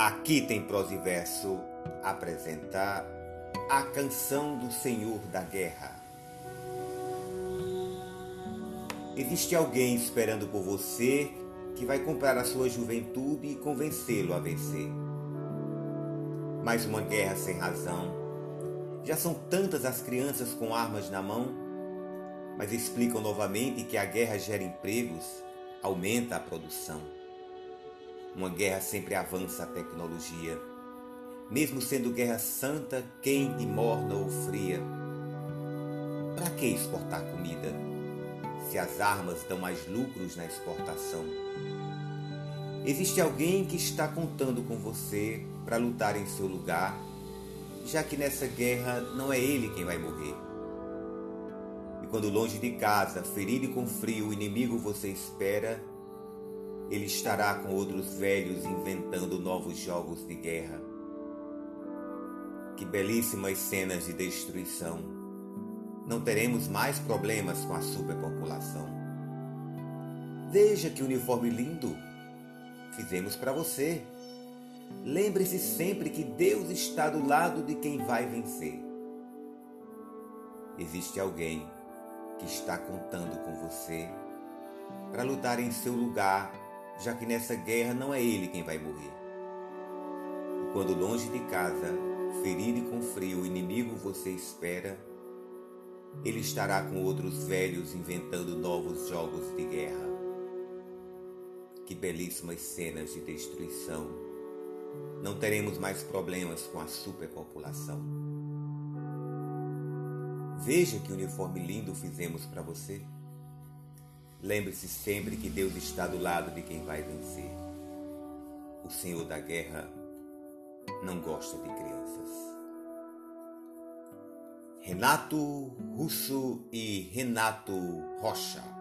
Aqui tem prosa e verso apresentar a canção do Senhor da Guerra. Existe alguém esperando por você que vai comprar a sua juventude e convencê-lo a vencer. Mais uma guerra sem razão. Já são tantas as crianças com armas na mão, mas explicam novamente que a guerra gera empregos, aumenta a produção. Uma guerra sempre avança a tecnologia. Mesmo sendo guerra santa, quente, morna ou fria. Para que exportar comida se as armas dão mais lucros na exportação? Existe alguém que está contando com você para lutar em seu lugar, já que nessa guerra não é ele quem vai morrer. E quando longe de casa, ferido e com frio, o inimigo você espera, ele estará com outros velhos inventando novos jogos de guerra. Que belíssimas cenas de destruição. Não teremos mais problemas com a superpopulação. Veja que uniforme lindo fizemos para você. Lembre-se sempre que Deus está do lado de quem vai vencer. Existe alguém que está contando com você para lutar em seu lugar já que nessa guerra não é ele quem vai morrer. E quando longe de casa, ferido e com frio, o inimigo você espera, ele estará com outros velhos inventando novos jogos de guerra. Que belíssimas cenas de destruição. Não teremos mais problemas com a superpopulação. Veja que uniforme lindo fizemos para você. Lembre-se sempre que Deus está do lado de quem vai vencer. O Senhor da guerra não gosta de crianças. Renato Russo e Renato Rocha.